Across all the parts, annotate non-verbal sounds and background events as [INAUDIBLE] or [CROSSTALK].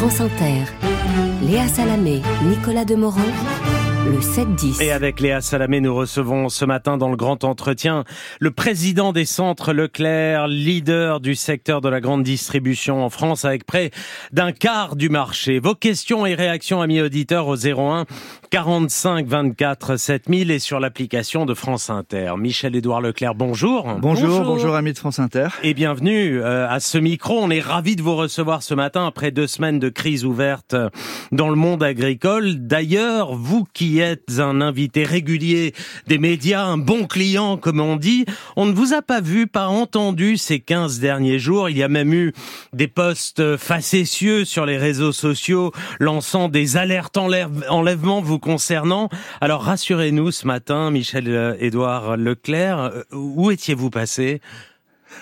France Inter, Léa Salamé, Nicolas Demorand le 7-10. Et avec Léa Salamé, nous recevons ce matin dans le grand entretien le président des centres Leclerc, leader du secteur de la grande distribution en France avec près d'un quart du marché. Vos questions et réactions, amis auditeurs, au 01 45 24 7000 et sur l'application de France Inter. Michel-Édouard Leclerc, bonjour. bonjour. Bonjour, amis de France Inter. Et bienvenue euh, à ce micro. On est ravis de vous recevoir ce matin après deux semaines de crise ouverte dans le monde agricole. D'ailleurs, vous qui êtes un invité régulier des médias, un bon client comme on dit, on ne vous a pas vu, pas entendu ces 15 derniers jours. Il y a même eu des posts facétieux sur les réseaux sociaux lançant des alertes enlèvement vous concernant. Alors rassurez-nous ce matin, Michel-Édouard Leclerc, euh, où étiez-vous passé?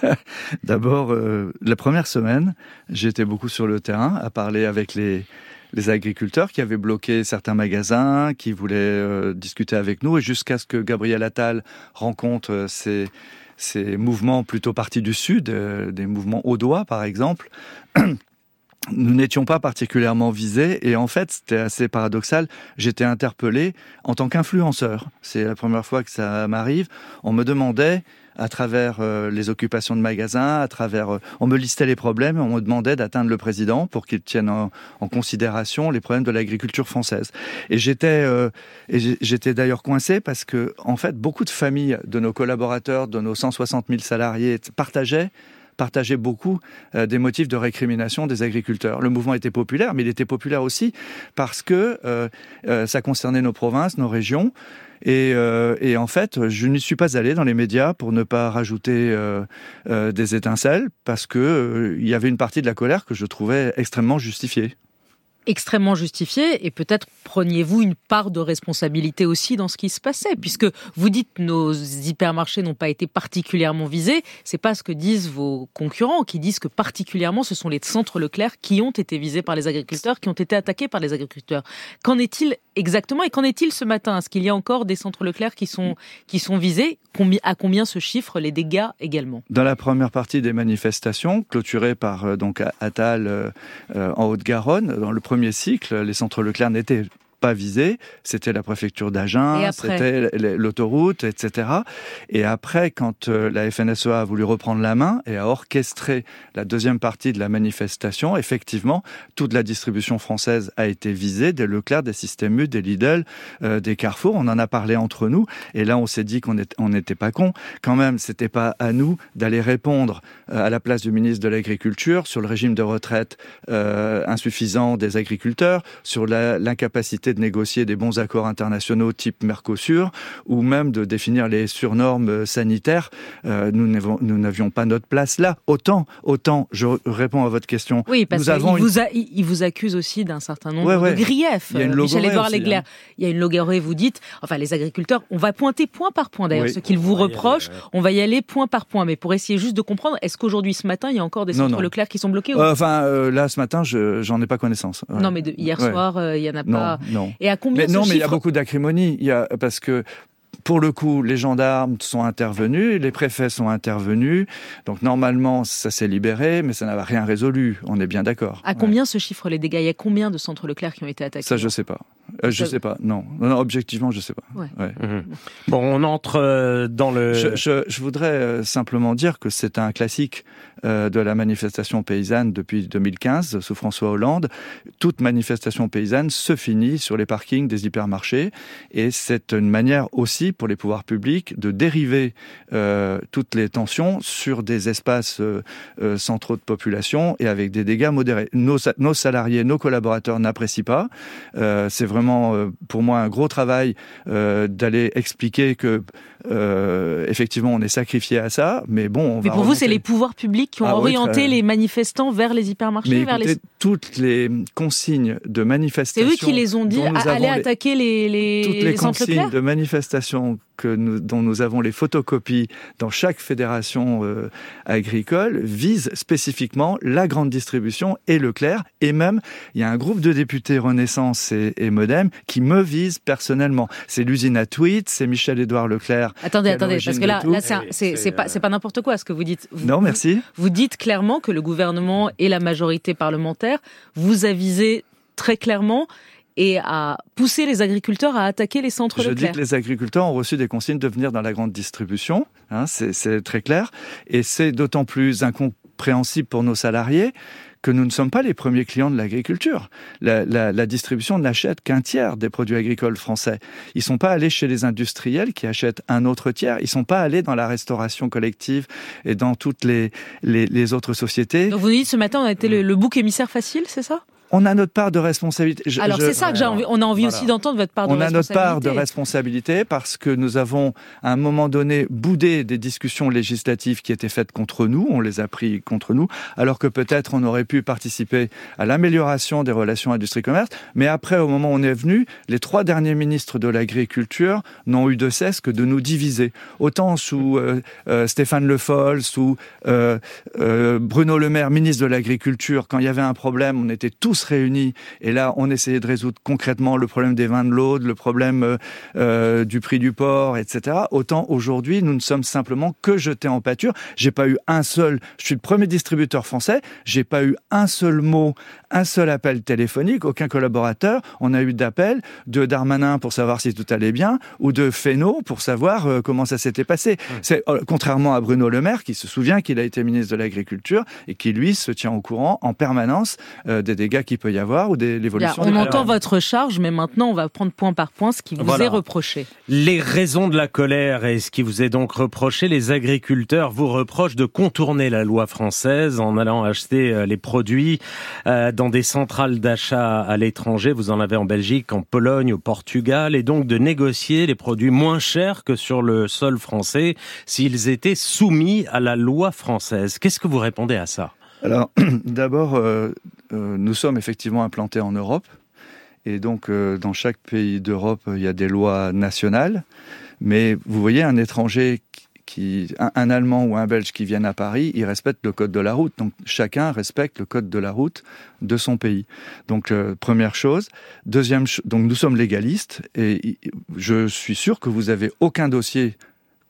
[LAUGHS] D'abord, euh, la première semaine, j'étais beaucoup sur le terrain à parler avec les, agriculteurs qui avaient bloqué certains magasins, qui voulaient euh, discuter avec nous, et jusqu'à ce que Gabriel Attal rencontre euh, ces, mouvements plutôt partis du Sud, euh, des mouvements audois par exemple, [CLEARS THROAT] nous n'étions pas particulièrement visés et en fait c'était assez paradoxal. J'étais interpellé en tant qu'influenceur. C'est la première fois que ça m'arrive. On me demandait à travers euh, les occupations de magasins, à travers, euh, on me listait les problèmes on me demandait d'atteindre le président pour qu'il tienne en, considération les problèmes de l'agriculture française. Et j'étais, euh, j'étais d'ailleurs coincé parce que, en fait, beaucoup de familles de nos collaborateurs, de nos 160 000 salariés, partageaient partageaient beaucoup des motifs de récrimination des agriculteurs. Le mouvement était populaire, mais il était populaire aussi parce que ça concernait nos provinces, nos régions. Euh, et, en fait, je n'y suis pas allé dans les médias pour ne pas rajouter euh, euh, des étincelles, parce que il y avait une partie de la colère que je trouvais extrêmement justifiée extrêmement justifié et peut-être preniez-vous une part de responsabilité aussi dans ce qui se passait puisque vous dites nos hypermarchés n'ont pas été particulièrement visés, c'est pas ce que disent vos concurrents qui disent que particulièrement ce sont les centres Leclerc qui ont été visés par les agriculteurs, qui ont été attaqués par les agriculteurs. Qu'en est-il exactement et qu'en est-il ce matin? Est-ce qu'il y a encore des centres Leclerc qui sont qui sont visés? À combien se chiffrent les dégâts également? Dans la première partie des manifestations clôturées par euh, donc Attal euh, euh, en Haute-Garonne, dans le premier premier cycle, les centres Leclerc n'étaient pas visé, c'était la préfecture d'Agen, c'était l'autoroute, etc. Et après, quand euh, la FNSEA a voulu reprendre la main et a orchestré la deuxième partie de la manifestation, effectivement, toute la distribution française a été visée, des Leclerc, des Système U, des Lidl, euh, des Carrefour. On en a parlé entre nous, et là, on s'est dit qu'on n'était pas con. Quand même, c'était pas à nous d'aller répondre euh, à la place du ministre de l'Agriculture sur le régime de retraite insuffisant des agriculteurs, sur l'incapacité de négocier des bons accords internationaux type Mercosur ou même de définir les surnormes sanitaires. Euh, nous n'avions pas notre place là. Autant, autant, je réponds à votre question. Oui, parce qu'il vous, il vous accuse aussi d'un certain nombre de griefs. Il y a une Legler. Hein. Il y a une logorée, vous dites, enfin les agriculteurs, on va pointer point par point d'ailleurs ce qu'ils vous reprochent, on va y aller point par point. Mais pour essayer juste de comprendre, est-ce qu'aujourd'hui, ce matin, il y a encore des centres Leclerc qui sont bloqués euh, Enfin, euh, là, ce matin, je j'en ai pas connaissance. Non, mais hier soir, il y en a pas. Et à combien mais Non, mais il y a beaucoup d'acrimonie. Il y a parce que pour le coup, les gendarmes sont intervenus, les préfets sont intervenus. Donc normalement, ça s'est libéré, mais ça n'a rien résolu. On est bien d'accord. À combien se chiffrent les dégâts? Il y a combien de centres Leclerc qui ont été attaqués? Ça, je sais pas. Euh, je sais pas. Non. non, objectivement, je sais pas. Mhm. Bon, on entre euh, dans le. Je, voudrais euh, simplement dire que c'est un classique de la manifestation paysanne depuis 2015 sous François Hollande. Toute manifestation paysanne se finit sur les parkings des hypermarchés, et c'est une manière aussi pour les pouvoirs publics de dériver toutes les tensions sur des espaces sans trop de population et avec des dégâts modérés. Nos, nos salariés, nos collaborateurs n'apprécient pas. c'est vraiment vraiment euh, pour moi un gros travail euh, d'aller expliquer que euh, effectivement on est sacrifié à ça, mais bon. On mais pour vous, c'est les pouvoirs publics qui ont ah orienté les manifestants vers les hypermarchés, mais vers les... toutes les consignes de manifestation. C'est eux qui les ont dit allez attaquer les, les toutes les, consignes de manifestation que nous, dont nous avons les photocopies dans chaque fédération euh, agricole visent spécifiquement la grande distribution et Leclerc. Et même, il y a un groupe de députés Renaissance et, et Modem qui me visent personnellement. C'est l'usine à tweet, c'est Michel-Édouard Leclerc. Attendez, attendez, parce que là, là c'est pas, pas n'importe quoi ce que vous dites. Vous, non, merci. Vous dites clairement que le gouvernement et la majorité parlementaire vous avisez très clairement et à pousser les agriculteurs à attaquer les centres Je Leclerc. dis que les agriculteurs ont reçu des consignes de venir dans la grande distribution, hein, c'est très clair, et c'est d'autant plus incompréhensible pour nos salariés que nous ne sommes pas les premiers clients de l'agriculture. La, la, la, distribution n'achète qu'un tiers des produits agricoles français. Ils sont pas allés chez les industriels qui achètent un autre tiers. Ils sont pas allés dans la restauration collective et dans toutes les, les, les autres sociétés. Donc vous nous dites ce matin on a été le, le bouc émissaire facile, c'est ça? On a notre part de responsabilité. Je, Alors c'est ça que j'ai envie, on a envie voilà. aussi d'entendre votre part de on responsabilité. On a notre part de responsabilité parce que nous avons à un moment donné boudé des discussions législatives qui étaient faites contre nous, on les a pris contre nous, alors que peut-être on aurait pu participer à l'amélioration des relations industrie-commerce. Mais après, au moment où on est venu, les trois derniers ministres de l'agriculture n'ont eu de cesse que de nous diviser. Autant sous euh, euh, Stéphane Le Foll, sous euh, Bruno Le Maire, ministre de l'agriculture, quand il y avait un problème, on était tous réunis et là on essayait de résoudre concrètement le problème des vins de l'Aude, le problème euh, du prix du porc, etc. Autant aujourd'hui nous ne sommes simplement que jetés en pâture. J'ai pas eu un seul, je suis le premier distributeur français, j'ai pas eu un seul mot, un seul appel téléphonique, aucun collaborateur. On a eu d'appels de Darmanin pour savoir si tout allait bien ou de Fesneau pour savoir euh, comment ça s'était passé. C'est euh, contrairement à Bruno Le Maire qui se souvient qu'il a été ministre de l'Agriculture et qui lui se tient au courant en permanence euh, des dégâts qu'il peut y avoir ou de l'évolution. On entend votre charge, mais maintenant on va prendre point par point ce qui vous voilà. est reproché. Les raisons de la colère et ce qui vous est donc reproché, les agriculteurs vous reprochent de contourner la loi française en allant acheter les produits dans des centrales d'achat à l'étranger. Vous en avez en Belgique, en Pologne, au Portugal, et donc de négocier les produits moins chers que sur le sol français s'ils étaient soumis à la loi française. Qu'est-ce que vous répondez à ça? Alors, [CLEARS THROAT] d'abord, euh, euh, nous sommes effectivement implantés en Europe. Et donc, euh, dans chaque pays d'Europe, il y a des lois nationales. Mais vous voyez, un étranger qui, un, un, Allemand ou un Belge qui viennent à Paris, ils respectent le code de la route. Donc, chacun respecte le code de la route de son pays. Donc, euh, première chose. Deuxième, donc nous sommes légalistes et je suis sûr que vous avez aucun dossier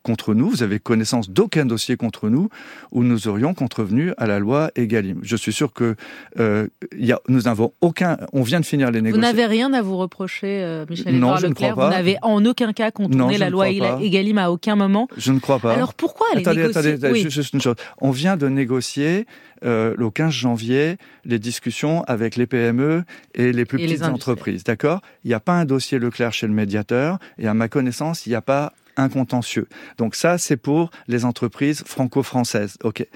contre nous, vous avez connaissance d'aucun dossier contre nous où nous aurions contrevenu à la loi Egalim. Je suis sûr que euh, y a, nous n'avons aucun. On vient de finir les négociations. Vous n'avez rien à vous reprocher, euh, Michel Non, Edouard je ne Leclerc. crois pas. Vous n'avez en aucun cas contourné Non, la loi pas. Egalim à aucun moment. Je ne crois pas. Alors pourquoi les attendez, négocier attendez, attendez, Oui. juste, juste une chose. On vient de négocier euh, le 15 janvier les discussions avec les PME et les plus Et petites entreprises. D'accord? Il n'y a pas un dossier Leclerc chez le médiateur et à ma connaissance, il n'y a pas un contentieux. Donc ça, c'est pour les entreprises franco-françaises. Ok.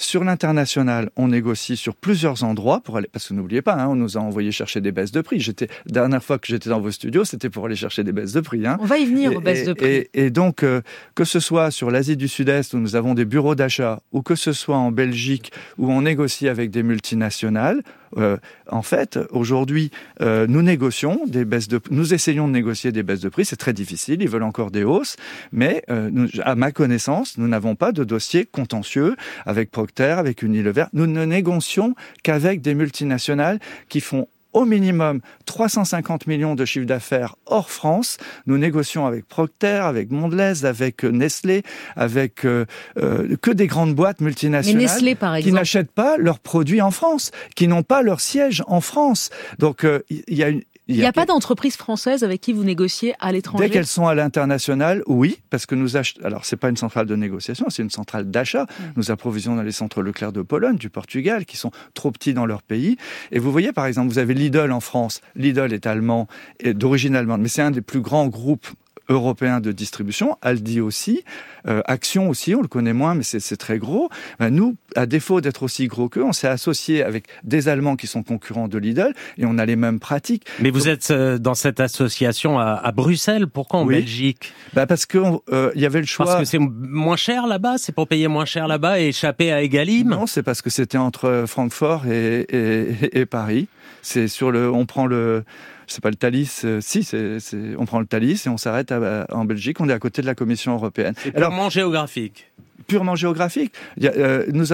Sur l'international, on négocie sur plusieurs endroits pour aller, parce que n'oubliez pas, hein, on nous a envoyé chercher des baisses de prix. J'étais dernière fois que j'étais dans vos studios, c'était pour aller chercher des baisses de prix. Hein. On va y venir Et- aux baisses de prix. Et, et donc, euh, que ce soit sur l'Asie du Sud-Est où nous avons des bureaux d'achat, ou que ce soit en Belgique où on négocie avec des multinationales, euh, en fait, aujourd'hui, euh, nous négocions des baisses de, nous essayons de négocier des baisses de prix. C'est très difficile. Ils veulent encore des hausses, mais nous, à ma connaissance, nous n'avons pas de dossier contentieux avec Procter, avec Unilever. Nous ne négocions qu'avec des multinationales qui font au minimum 350 millions de chiffre d'affaires hors France. Nous négocions avec Procter, avec Mondelez, avec Nestlé, avec euh, euh, que des grandes boîtes multinationales Nestlé, par qui n'achètent pas leurs produits en France, qui n'ont pas leur siège en France. Donc euh, il y a une Il n'y a pas d'entreprise française avec qui vous négociez à l'étranger Dès qu'elles sont à l'international, oui, parce que nous achetons. Alors, c'est pas une centrale de négociation, c'est une centrale d'achat. Nous approvisionnons les centres Leclerc de Pologne, du Portugal, qui sont trop petits dans leur pays. Et vous voyez, par exemple, vous avez Lidl en France. Lidl est allemand, et d'origine allemande, mais c'est un des plus grands groupes européens de distribution, Aldi aussi, euh, Action aussi, on le connaît moins, mais c'est très gros. Ben, nous, à défaut d'être aussi gros qu'eux, on s'est associé avec des Allemands qui sont concurrents de Lidl, et on a les mêmes pratiques. Mais vous êtes euh, dans cette association à, à Bruxelles. Pourquoi en Oui. Belgique? Ben, parce que euh, y avait le choix. Parce que c'est moins cher là-bas? C'est pour payer moins cher là-bas et échapper à Egalim? Non, c'est parce que c'était entre Francfort et, et, et Paris. C'est sur le, on prend le C'est pas le Thalys. euh, si, c'est, c'est- on prend le Thalys et on s'arrête à- en Belgique. On est à côté de la Commission européenne. C'est Alors, géographique. Purement géographique. Euh, nous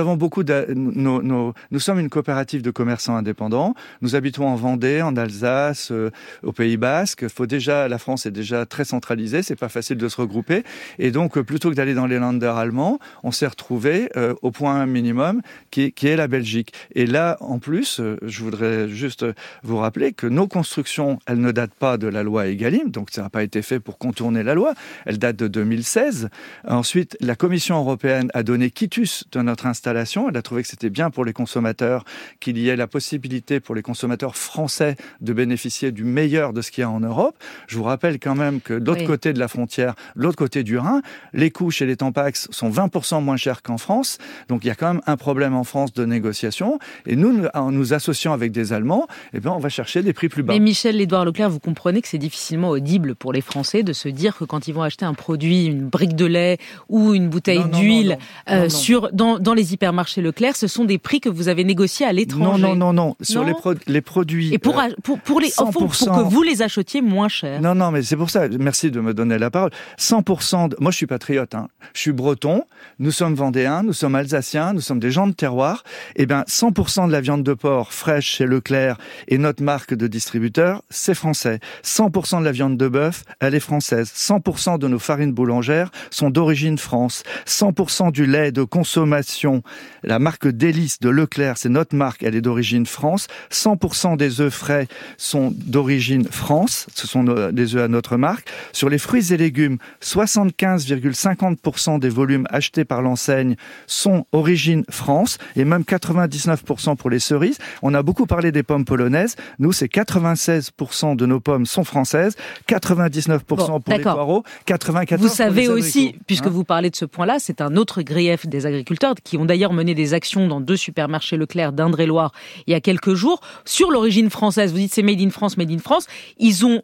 sommes une coopérative de commerçants indépendants. Nous habitons en Vendée, en Alsace, euh, au Pays Basque. Faut déjà, la France est déjà très centralisée. C'est pas facile de se regrouper. Et donc, euh, plutôt que d'aller dans les landers allemands, on s'est retrouvé au point minimum qui qui est la Belgique. Et là, en plus, je voudrais juste vous rappeler que nos constructions, elles ne datent pas de la loi Egalim. Donc, ça n'a pas été fait pour contourner la loi. Elles datent de 2016. Ensuite, la Commission européenne a donné quitus de notre installation. Elle a trouvé que c'était bien pour les consommateurs qu'il y ait la possibilité pour les consommateurs français de bénéficier du meilleur de ce qu'il y a en Europe. Je vous rappelle quand même que de l'autre Oui. côté de la frontière, de l'autre côté du Rhin, les coûts chez les Tampax sont 20% moins chers qu'en France. Donc il y a quand même un problème en France de négociation. Et nous, en nous associant avec des Allemands, eh bien, on va chercher des prix plus bas. Mais Michel Édouard Leclerc, vous comprenez que c'est difficilement audible pour les Français de se dire que quand ils vont acheter un produit, une brique de lait ou une bouteille non, d'huile euh, sur dans, dans les hypermarchés Leclerc, ce sont des prix que vous avez négociés à l'étranger. non, non, non. Sur Non les, pro- les produits. Et pour, euh, pour, pour, les, pour 100%. que vous les achetiez moins cher. Non, non, mais c'est pour ça. Merci de me donner la parole. 100%. De... Moi, je suis patriote. Hein. Je suis breton. Nous sommes vendéens. Nous sommes alsaciens. Nous sommes des gens de terroir. Eh ben, 100% de la viande de porc fraîche chez Leclerc et notre marque de distributeur, c'est français. 100% de la viande de bœuf, elle est française. 100% de nos farines boulangères sont d'origine France. 100% du lait de consommation, la marque Délice de Leclerc, c'est notre marque, elle est d'origine France. 100% des œufs frais sont d'origine France, ce sont des œufs à notre marque. Sur les fruits et légumes, 75,50% des volumes achetés par l'enseigne sont origine France et même 99% pour les cerises. On a beaucoup parlé des pommes polonaises. Nous, c'est 96% de nos pommes sont françaises, 99% Bon, pour les poireaux, 94% Vous pour savez les aussi, puisque Hein vous parlez de ce point-là, c'est un autre grief des agriculteurs qui ont d'ailleurs mené des actions dans deux supermarchés Leclerc d'Indre-et-Loire il y a quelques jours sur l'origine française. Vous dites c'est made in France, made in France. Ils ont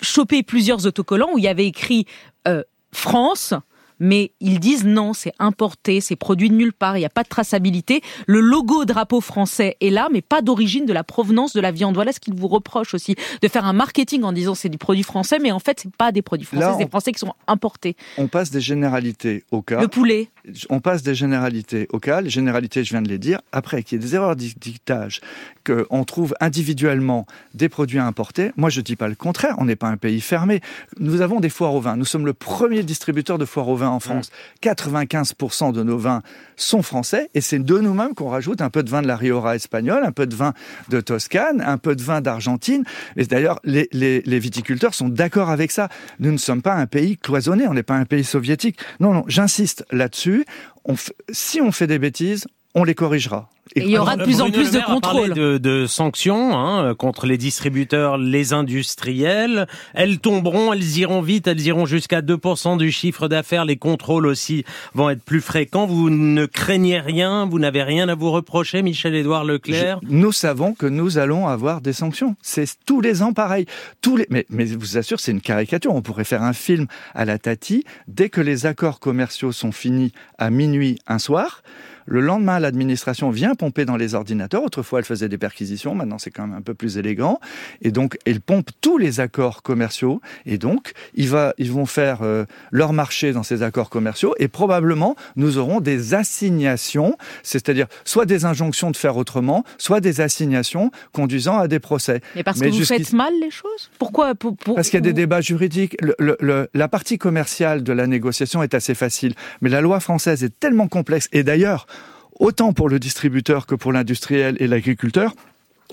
chopé plusieurs autocollants où il y avait écrit euh, France. Mais ils disent non, c'est importé, c'est produit de nulle part, il n'y a pas de traçabilité. Le logo drapeau français est là, mais pas d'origine de la provenance de la viande. Voilà ce qu'ils vous reprochent aussi, de faire un marketing en disant c'est du produit français, mais en fait c'est pas des produits français, c'est des Français qui sont importés. On passe des généralités au cas. Le poulet, on passe des généralités au cas. Les généralités, je viens de les dire. Après, qu'il y ait des erreurs de dictage, qu'on trouve individuellement des produits importés, moi je dis pas le contraire. On n'est pas un pays fermé. Nous avons des foires au vin. Nous sommes le premier distributeur de foires au vin en France. 95% de nos vins sont français et c'est de nous-mêmes qu'on rajoute un peu de vin de la Rioja espagnole, un peu de vin de Toscane, un peu de vin d'Argentine. Et d'ailleurs, les, les- les viticulteurs sont d'accord avec ça. Nous ne sommes pas un pays cloisonné, on n'est pas un pays soviétique. Non, non, j'insiste là-dessus. On f- si on fait des bêtises, on les corrigera. Et il y aura de plus en plus de Maire a parlé contrôle. De, de sanctions hein, contre les distributeurs, les industriels. Elles tomberont, elles iront vite, elles iront jusqu'à 2% du chiffre d'affaires. Les contrôles aussi vont être plus fréquents. Vous ne craignez rien, vous n'avez rien à vous reprocher, Michel-Édouard Leclerc Je- nous savons que nous allons avoir des sanctions. C'est tous les ans pareil. Tous les, mais, mais je vous assure, c'est une caricature. On pourrait faire un film à la Tati. Dès que les accords commerciaux sont finis à minuit un soir, le lendemain, l'administration vient pomper dans les ordinateurs. Autrefois, elle faisait des perquisitions. Maintenant, c'est quand même un peu plus élégant. Et donc, elle pompe tous les accords commerciaux. Et donc, il va, ils vont faire euh, leur marché dans ces accords commerciaux. Et probablement, nous aurons des assignations, c'est-à-dire soit des injonctions de faire autrement, soit des assignations conduisant à des procès. Mais parce Mais que vous faites mal les choses? Pourquoi pour, pour- Parce qu'il y a des débats juridiques. Le- le- le- la partie commerciale de la négociation est assez facile, mais la loi française est tellement complexe. Et d'ailleurs, autant pour le distributeur que pour l'industriel et l'agriculteur,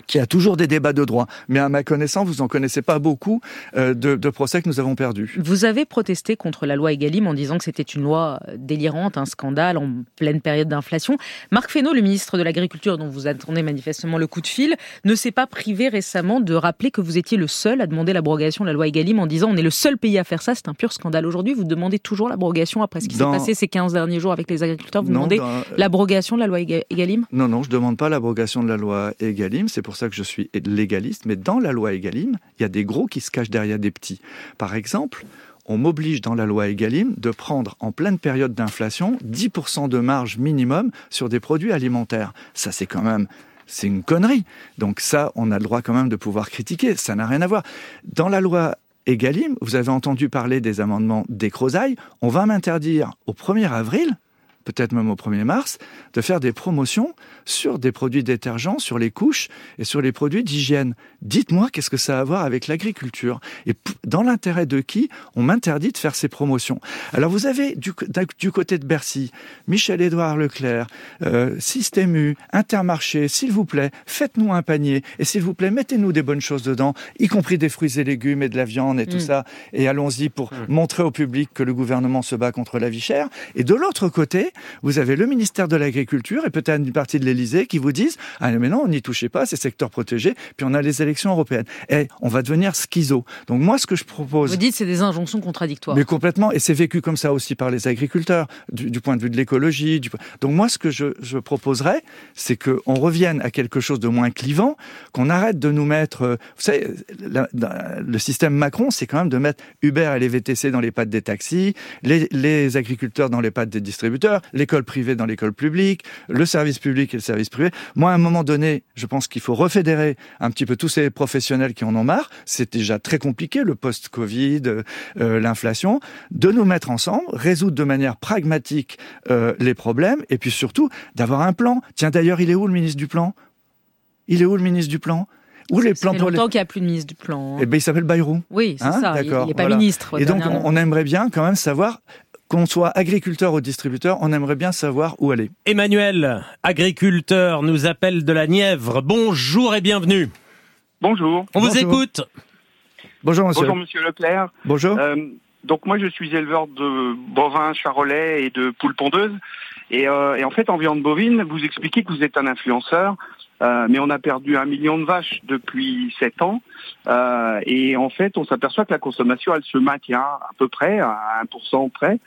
qu'il y a toujours des débats de droit. Mais à ma connaissance, vous en connaissez pas beaucoup euh, de, de procès que nous avons perdus. Vous avez protesté contre la loi Egalim en disant que c'était une loi délirante, un scandale en pleine période d'inflation. Marc Fesneau, le ministre de l'Agriculture, dont vous attendez manifestement le coup de fil, ne s'est pas privé récemment de rappeler que vous étiez le seul à demander l'abrogation de la loi Egalim en disant on est le seul pays à faire ça, c'est un pur scandale. Aujourd'hui, vous demandez toujours l'abrogation après ce qui s'est passé ces 15 derniers jours avec les agriculteurs. Vous Non, demandez dans- l'abrogation de la loi Ega- Egalim? Non, non, je ne demande pas l'abrogation de la loi Egalim, c'est pour ça que je suis légaliste, mais dans la loi Egalim, il y a des gros qui se cachent derrière des petits. Par exemple, on m'oblige dans la loi Egalim de prendre en pleine période d'inflation 10% de marge minimum sur des produits alimentaires. Ça, c'est quand même c'est une connerie. Donc ça, on a le droit quand même de pouvoir critiquer. Ça n'a rien à voir. Dans la loi Egalim, vous avez entendu parler des amendements Descrozailles. On va m'interdire au 1er avril peut-être même au 1er mars, de faire des promotions sur des produits détergents, sur les couches et sur les produits d'hygiène. Dites-moi qu'est-ce que ça a à voir avec l'agriculture? Et dans l'intérêt de qui on m'interdit de faire ces promotions? Alors vous avez du, du côté de Bercy, Michel-Édouard Leclerc, euh, Système U, Intermarché, s'il vous plaît, faites-nous un panier et s'il vous plaît, mettez-nous des bonnes choses dedans, y compris des fruits et légumes et de la viande et tout mm. ça, et allons-y pour mm. montrer au public que le gouvernement se bat contre la vie chère. Et de l'autre côté, vous avez le ministère de l'Agriculture et peut-être une partie de l'Élysée qui vous disent ah mais non, on n'y touchez pas, c'est secteur protégé. Puis on a les élections européennes. Et on va devenir schizo. Donc moi, ce que je propose, vous dites c'est des injonctions contradictoires. Mais complètement, et c'est vécu comme ça aussi par les agriculteurs du, point de vue de l'écologie. Du... Donc moi, ce que je, je proposerais, c'est qu'on revienne à quelque chose de moins clivant, qu'on arrête de nous mettre. Euh, vous savez, le système Macron, c'est quand même de mettre Uber et les VTC dans les pattes des taxis, les, les agriculteurs dans les pattes des distributeurs, l'école privée dans l'école publique, le service public et le service privé. Moi, à un moment donné, je pense qu'il faut refédérer un petit peu tous ces professionnels qui en ont marre. C'est déjà très compliqué, le post-Covid, euh, l'inflation, de nous mettre ensemble, résoudre de manière pragmatique euh, les problèmes, et puis surtout d'avoir un plan. Tiens, d'ailleurs, il est où le ministre du plan? Il est où le ministre du plan? Où les plans fait longtemps qu'il n'y a plus de ministre du plan. Eh ben, il s'appelle Bayrou. Oui, c'est hein? ça. Il n'est pas ministre. Et donc, on, aimerait bien quand même savoir qu'on soit agriculteur ou distributeur, on aimerait bien savoir où aller. Emmanuel, agriculteur, nous appelle de la Nièvre. Bonjour et bienvenue. Bonjour. On vous écoute. Bonjour monsieur. Bonjour monsieur Leclerc. Bonjour. Euh, donc moi je suis éleveur de bovins charolais et de poules pondeuses. Et, euh, et, en fait en viande bovine, vous expliquez que vous êtes un influenceur. Euh, mais on a perdu un million de vaches depuis sept ans. Euh, et en fait, on s'aperçoit que la consommation, elle se maintient à peu près, à 1% près.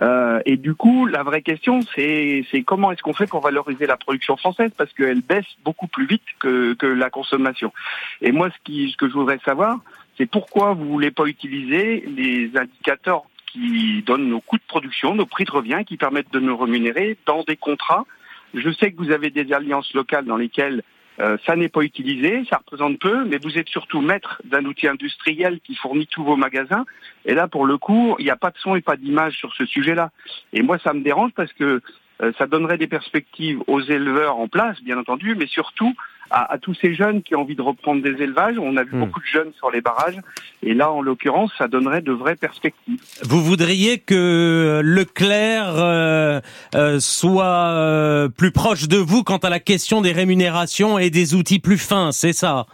Euh, et du coup, la vraie question, c'est comment est-ce qu'on fait pour valoriser la production française? Parce qu'elle baisse beaucoup plus vite que, que la consommation. Et moi, ce, qui, ce que je voudrais savoir, c'est pourquoi vous voulez pas utiliser les indicateurs qui donnent nos coûts de production, nos prix de revient, qui permettent de nous rémunérer dans des contrats je sais que vous avez des alliances locales dans lesquelles euh, ça n'est pas utilisé, ça représente peu, mais vous êtes surtout maître d'un outil industriel qui fournit tous vos magasins. Et là, pour le coup, il n'y a pas de son et pas d'image sur ce sujet-là. Et moi, ça me dérange parce que euh, ça donnerait des perspectives aux éleveurs en place, bien entendu, mais surtout à, tous ces jeunes qui ont envie de reprendre des élevages. On a vu hmm. beaucoup de jeunes sur les barrages, et là, en l'occurrence, ça donnerait de vraies perspectives. Vous voudriez que Leclerc euh, euh, soit plus proche de vous quant à la question des rémunérations et des outils plus fins, c'est ça?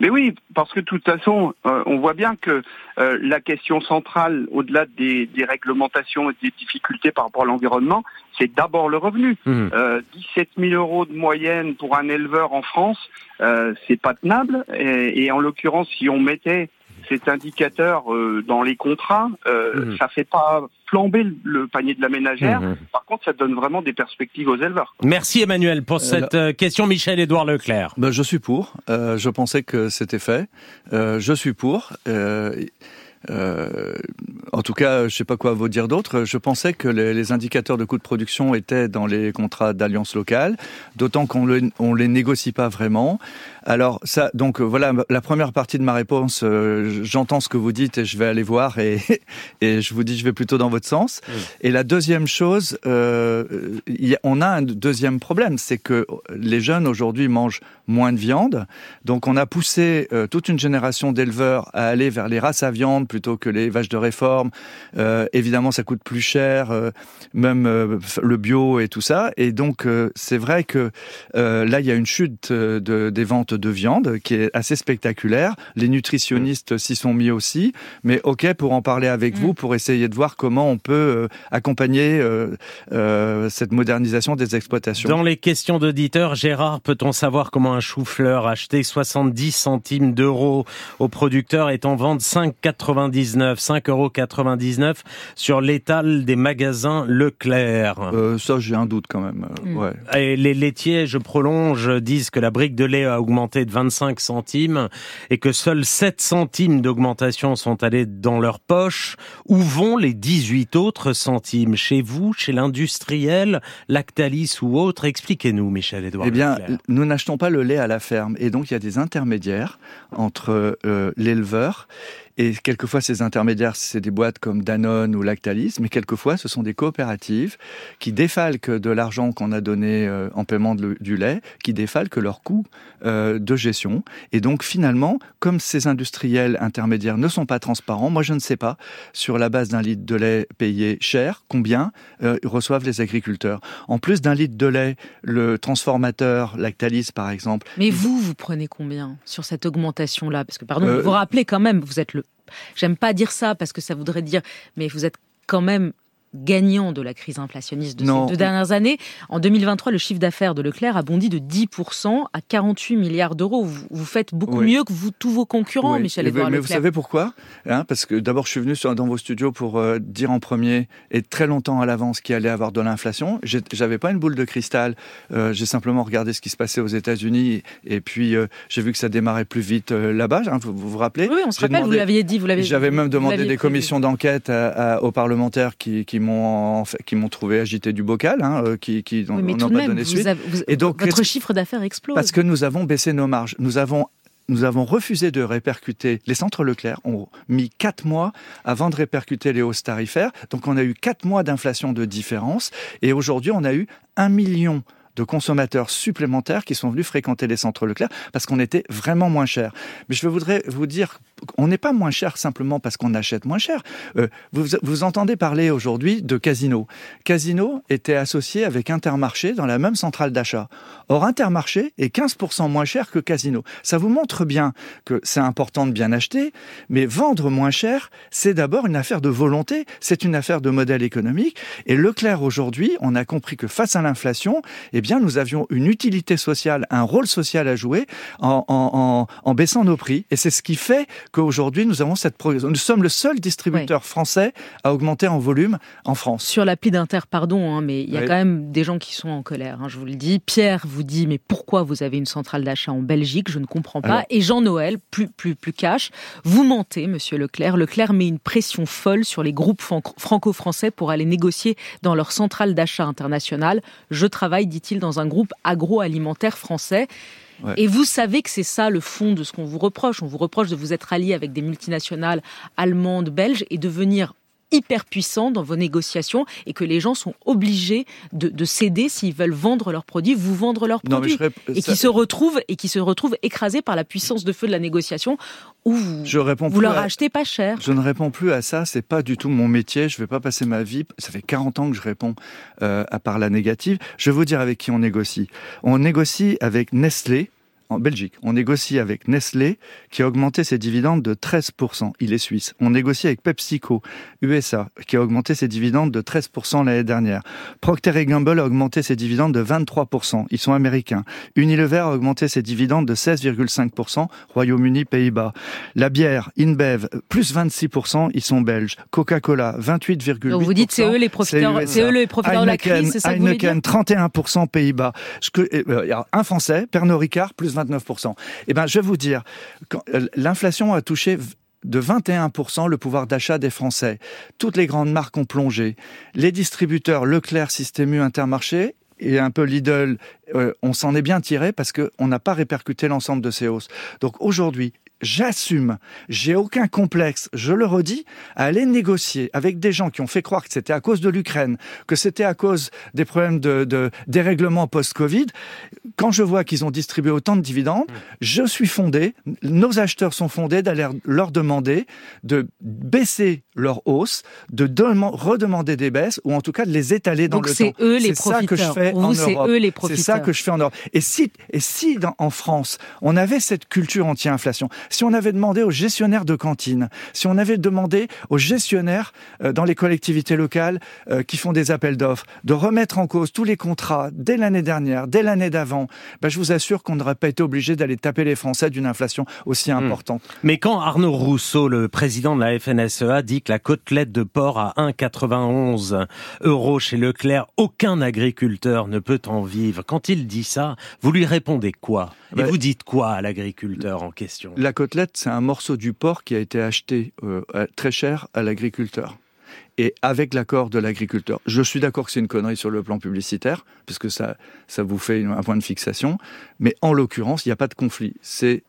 Mais oui, parce que de toute façon, euh, on voit bien que euh, la question centrale, au-delà des, des, réglementations et des difficultés par rapport à l'environnement, c'est d'abord le revenu. Mmh. Euh, 17 000 euros de moyenne pour un éleveur en France, euh, c'est pas tenable. Et, et en l'occurrence, si on mettait cet indicateur euh, dans les contrats, euh, mmh. ça fait pas flamber le, panier de la ménagère. Mmh. Par contre, ça donne vraiment des perspectives aux éleveurs. Merci Emmanuel pour euh, cette question. Michel-Édouard Leclerc. Ben, je suis pour. je pensais que c'était fait. je suis pour. Euh, en tout cas, je ne sais pas quoi vous dire d'autre. Je pensais que les, les, indicateurs de coûts de production étaient dans les contrats d'alliance locale, d'autant qu'on ne les négocie pas vraiment. Alors ça, donc voilà la première partie de ma réponse. Euh, J'entends ce que vous dites et je vais aller voir et, [LAUGHS] et je vous dis je vais plutôt dans votre sens. Et la deuxième chose, euh, y a, on a un deuxième problème, c'est que les jeunes aujourd'hui mangent moins de viande, donc on a poussé euh, toute une génération d'éleveurs à aller vers les races à viande plutôt que les vaches de réforme. Euh, évidemment, ça coûte plus cher, euh, même euh, le bio et tout ça. Et donc, c'est vrai que là, il y a une chute de, des ventes de viande qui est assez spectaculaire. Les nutritionnistes s'y sont mis aussi. Mais ok, pour en parler avec mm. vous, pour essayer de voir comment on peut accompagner cette modernisation des exploitations. Dans les questions d'auditeurs, Gérard, peut-on savoir comment un chou-fleur acheté 70 centimes d'euros au producteur est en vente 5,80 5,99 euros sur l'étal des magasins Leclerc? Euh, ça, j'ai un doute quand même. Euh, hmm. Et les laitiers, je prolonge, disent que la brique de lait a augmenté augmenté de 25 centimes et que seuls 7 centimes d'augmentation sont allés dans leur poche, où vont les 18 autres centimes? Chez vous, chez l'industriel, Lactalis ou autre? Expliquez-nous, Michel-Édouard. Eh bien, nous n'achetons pas le lait à la ferme et donc il y a des intermédiaires entre euh, l'éleveur et quelquefois, ces intermédiaires, c'est des boîtes comme Danone ou Lactalis, mais quelquefois, ce sont des coopératives qui défalquent de l'argent qu'on a donné euh, en paiement du lait, qui défalquent leur coût euh, de gestion. Et donc, finalement, comme ces industriels intermédiaires ne sont pas transparents, moi, je ne sais pas, sur la base d'un litre de lait payé cher, combien euh, reçoivent les agriculteurs. En plus d'un litre de lait, le transformateur Lactalis, par exemple... Mais vous, vous prenez combien sur cette augmentation-là? Parce que, pardon, vous vous rappelez quand même, vous êtes le J'aime pas dire ça parce que ça voudrait dire, mais vous êtes quand même gagnant de la crise inflationniste de ces deux dernières années. En 2023, le chiffre d'affaires de Leclerc a bondi de 10% à 48 milliards d'euros. Vous, faites beaucoup mieux que vous, tous vos concurrents, Michel-Édouard Leclerc. Mais vous savez pourquoi hein Parce que d'abord, je suis venu dans vos studios pour euh, dire en premier et très longtemps à l'avance qu'il allait avoir de l'inflation. J'avais pas une boule de cristal. Euh, j'ai simplement regardé ce qui se passait aux États-Unis et puis euh, j'ai vu que ça démarrait plus vite là-bas. Hein, vous, vous, rappelez? Oui, on se rappelle. vous l'aviez dit. J'avais même demandé des commissions d'enquête aux parlementaires qui, qui m'ont qui m'ont trouvé agité du bocal, hein, euh, qui, qui n'ont pas donné suite. et donc votre chiffre d'affaires explose. Parce que nous avons baissé nos marges. Nous avons nous avons refusé de répercuter. Les centres Leclerc ont mis quatre mois avant de répercuter les hausses tarifaires. Donc on a eu quatre mois d'inflation de différence. Et aujourd'hui, on a eu un million de consommateurs supplémentaires qui sont venus fréquenter les centres Leclerc parce qu'on était vraiment moins cher. Mais je voudrais vous dire, on n'est pas moins cher simplement parce qu'on achète moins cher. Euh, vous, vous entendez parler aujourd'hui de Casino. Casino était associé avec Intermarché dans la même centrale d'achat. Or, Intermarché est 15% moins cher que Casino. Ça vous montre bien que c'est important de bien acheter, mais vendre moins cher, c'est d'abord une affaire de volonté, c'est une affaire de modèle économique. Et Leclerc aujourd'hui, on a compris que face à l'inflation, eh nous avions une utilité sociale, un rôle social à jouer en, baissant nos prix. Et c'est ce qui fait qu'aujourd'hui, nous avons cette progression. Nous sommes le seul distributeur français à augmenter en volume en France. Sur l'appli d'Inter, pardon, hein, mais il y a quand même des gens qui sont en colère, hein, je vous le dis. Pierre vous dit, mais pourquoi vous avez une centrale d'achat en Belgique? Je ne comprends pas. Et Jean-Noël, plus, plus, plus cash, vous mentez, monsieur Leclerc. Leclerc met une pression folle sur les groupes franco-français pour aller négocier dans leur centrale d'achat internationale. Je travaille, dit-il, dans un groupe agroalimentaire français. Et vous savez que c'est ça le fond de ce qu'on vous reproche. On vous reproche de vous être allié avec des multinationales allemandes, belges et de venir hyper puissant dans vos négociations et que les gens sont obligés de, céder s'ils veulent vendre leurs produits, vous vendre leurs produits, et qui se retrouvent et qui se retrouvent écrasés par la puissance de feu de la négociation où vous, je réponds vous leur achetez pas cher. Je ne réponds plus à ça, c'est pas du tout mon métier. Je vais pas passer ma vie. Ça fait 40 ans que je réponds euh, à part la négative. Je vais vous dire avec qui on négocie. On négocie avec Nestlé en Belgique. On négocie avec Nestlé qui a augmenté ses dividendes de 13%. Il est suisse. On négocie avec PepsiCo, USA, qui a augmenté ses dividendes de 13% l'année dernière. Procter Gamble a augmenté ses dividendes de 23%. Ils sont américains. Unilever a augmenté ses dividendes de 16,5%. Royaume-Uni, Pays-Bas. La bière, InBev, plus 26%. Ils sont belges. Coca-Cola, 28,8%. Donc vous dites c'est eux les profiteurs, c'est eux les profiteurs de la crise, c'est ça que vous 31% Pays-Bas. Euh, un Français, Pernod Ricard, plus 29%. Eh ben, je vais vous dire, euh, l'inflation a touché de 21% le pouvoir d'achat des Français. Toutes les grandes marques ont plongé. Les distributeurs Leclerc, Système U, Intermarché et un peu Lidl, euh, on s'en est bien tiré parce qu'on n'a pas répercuté l'ensemble de ces hausses. Donc aujourd'hui, j'assume, j'ai aucun complexe, je le redis, à aller négocier avec des gens qui ont fait croire que c'était à cause de l'Ukraine, que c'était à cause des problèmes de, de dérèglement post-Covid. Quand je vois qu'ils ont distribué autant de dividendes, mmh. je suis fondé, nos acheteurs sont fondés d'aller leur demander de baisser leur hausse, de redemander des baisses ou en tout cas de les étaler dans le temps. c'est eux les. Ça que je fais en Europe. C'est ça que je fais en Europe. Et si, et si dans, en France, on avait cette culture anti-inflation, Si on avait demandé aux gestionnaires de cantines, si on avait demandé aux gestionnaires euh, dans les collectivités locales euh, qui font des appels d'offres de remettre en cause tous les contrats dès l'année dernière, dès l'année d'avant, ben, je vous assure qu'on n'aurait pas été obligé d'aller taper les Français d'une inflation aussi hmm. importante. Mais quand Arnaud Rousseau, le président de la FNSEA, dit que la côtelette de porc à 1,91 euros chez Leclerc, aucun agriculteur ne peut en vivre. Quand il dit ça, vous lui répondez quoi? Et vous dites quoi à l'agriculteur en question? La côtelette, c'est un morceau du porc qui a été acheté euh, très cher à l'agriculteur et avec l'accord de l'agriculteur. Je suis d'accord que c'est une connerie sur le plan publicitaire, puisque ça, ça vous fait un point de fixation, mais en l'occurrence, il n'y a pas de conflit. C'est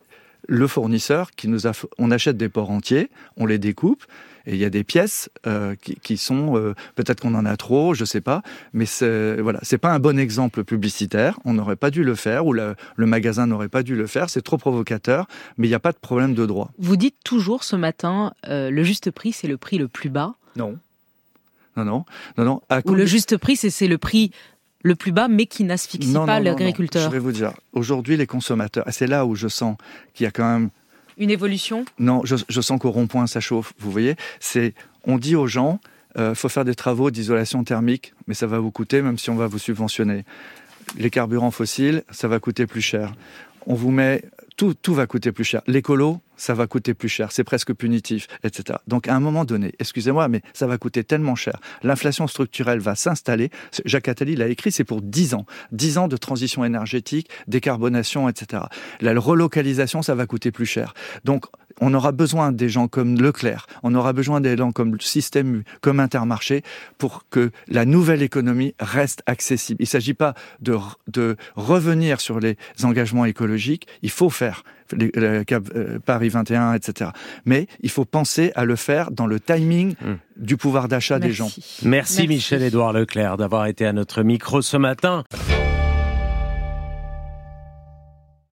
le fournisseur qui nous a, on achète des porcs entiers, on les découpe, et il y a des pièces euh, qui, sont, euh, peut-être qu'on en a trop, je sais pas, mais c'est voilà, c'est pas un bon exemple publicitaire. On n'aurait pas dû le faire, ou le, magasin n'aurait pas dû le faire. C'est trop provocateur, mais il n'y a pas de problème de droit. Vous dites toujours ce matin, euh, le juste prix, c'est le prix le plus bas. Non. Non, non, non, non. Ou le juste prix, c'est le prix le plus bas, mais qui n'asphyxie pas l'agriculteur. Je vais vous dire, aujourd'hui, les consommateurs, c'est là où je sens qu'il y a quand même une évolution? Non, je, sens qu'au rond-point, ça chauffe. Vous voyez, c'est on dit aux gens, il euh, faut faire des travaux d'isolation thermique, mais ça va vous coûter, même si on va vous subventionner. Les carburants fossiles, ça va coûter plus cher. On vous met tout, tout va coûter plus cher. L'écolo, ça va coûter plus cher, c'est presque punitif, etc. Donc à un moment donné, excusez-moi, mais ça va coûter tellement cher. L'inflation structurelle va s'installer. Jacques Attali l'a écrit, c'est pour 10 ans. 10 ans de transition énergétique, décarbonation, etc. La relocalisation, ça va coûter plus cher. Donc on aura besoin des gens comme Leclerc, on aura besoin des gens comme le système, comme Intermarché, pour que la nouvelle économie reste accessible. Il ne s'agit pas de, de revenir sur les engagements écologiques, il faut faire le euh, Paris 21, etc. Mais il faut penser à le faire dans le timing hmm. du pouvoir d'achat des gens. Merci, Merci Michel-Édouard Leclerc d'avoir été à notre micro ce matin.